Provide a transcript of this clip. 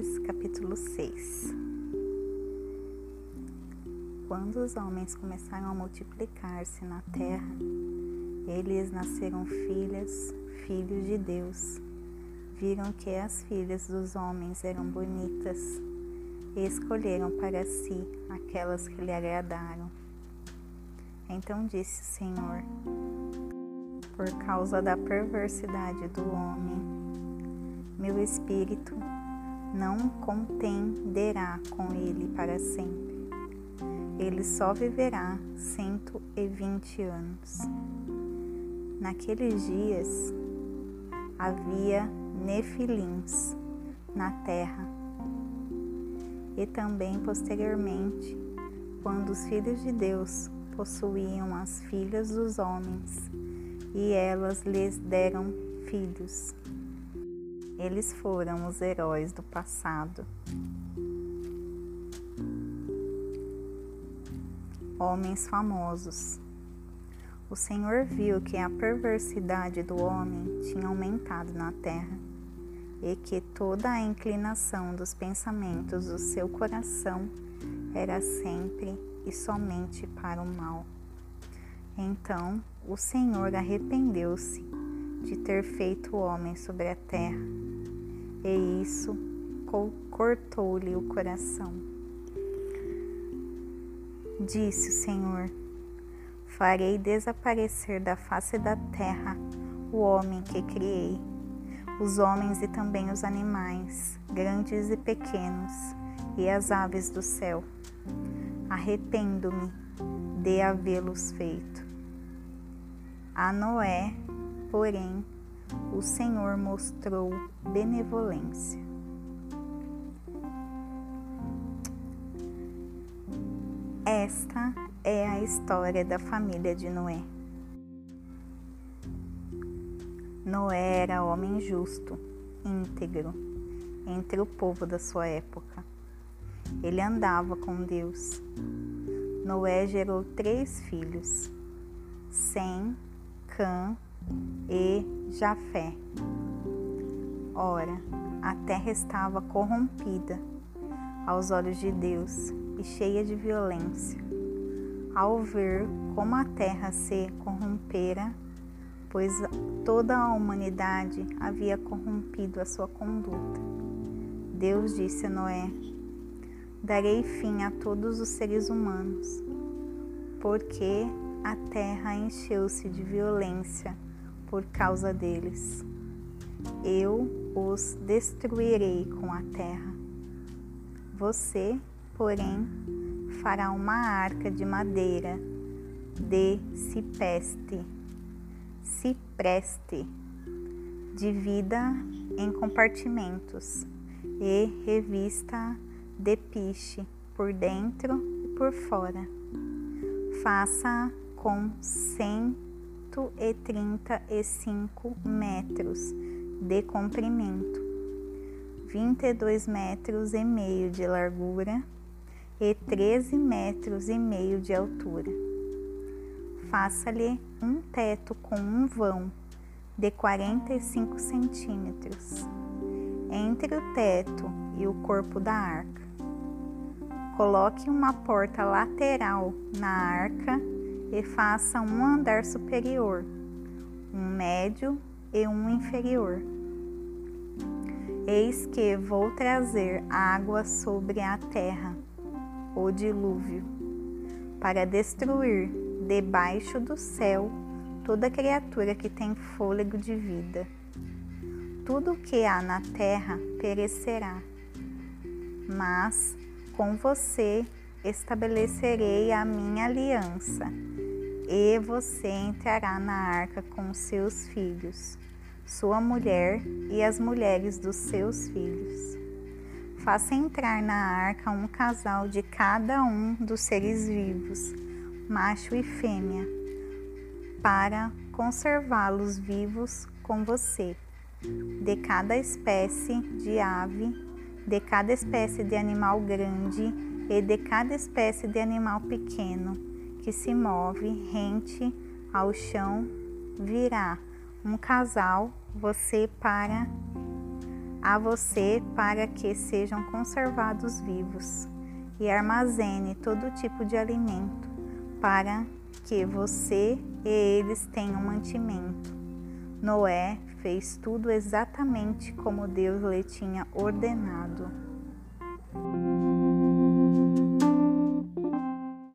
Gênesis capítulo 6 Quando os homens começaram a multiplicar-se na terra, eles nasceram filhas, filhos de Deus. Viram que as filhas dos homens eram bonitas e escolheram para si aquelas que lhe agradaram. Então disse o Senhor: Por causa da perversidade do homem, meu espírito não contenderá com ele para sempre. Ele só viverá cento e vinte anos. Naqueles dias havia nefilins na terra. E também posteriormente, quando os filhos de Deus possuíam as filhas dos homens, e elas lhes deram filhos. Eles foram os heróis do passado. Homens famosos. O Senhor viu que a perversidade do homem tinha aumentado na terra e que toda a inclinação dos pensamentos do seu coração era sempre e somente para o mal. Então o Senhor arrependeu-se de ter feito o homem sobre a terra e isso cortou-lhe o coração. Disse o Senhor: Farei desaparecer da face da terra o homem que criei, os homens e também os animais, grandes e pequenos, e as aves do céu. Arrependo-me de havê-los feito. A Noé, porém, o Senhor mostrou benevolência. Esta é a história da família de Noé. Noé era homem justo, íntegro, entre o povo da sua época. Ele andava com Deus. Noé gerou três filhos: Sem, Cã e Jafé. Ora, a terra estava corrompida aos olhos de Deus e cheia de violência. Ao ver como a terra se corrompera, pois toda a humanidade havia corrompido a sua conduta, Deus disse a Noé: Darei fim a todos os seres humanos, porque a terra encheu-se de violência por causa deles. Eu os destruirei com a terra. Você, porém, fará uma arca de madeira de cipeste, cipreste, divida em compartimentos e revista de piche por dentro e por fora. Faça com cem 135 metros de comprimento, 22 metros e meio de largura e 13 metros e meio de altura. Faça-lhe um teto com um vão de 45 centímetros entre o teto e o corpo da arca. Coloque uma porta lateral na arca e faça um andar superior, um médio e um inferior. Eis que vou trazer água sobre a terra, o dilúvio, para destruir debaixo do céu toda criatura que tem fôlego de vida. Tudo o que há na terra perecerá, mas com você estabelecerei a minha aliança e você entrará na arca com seus filhos, sua mulher e as mulheres dos seus filhos. Faça entrar na arca um casal de cada um dos seres vivos, macho e fêmea, para conservá-los vivos com você. De cada espécie de ave, de cada espécie de animal grande e de cada espécie de animal pequeno que se move rente ao chão virá um casal, você para a você para que sejam conservados vivos, e armazene todo tipo de alimento, para que você e eles tenham mantimento. Noé fez tudo exatamente como Deus lhe tinha ordenado.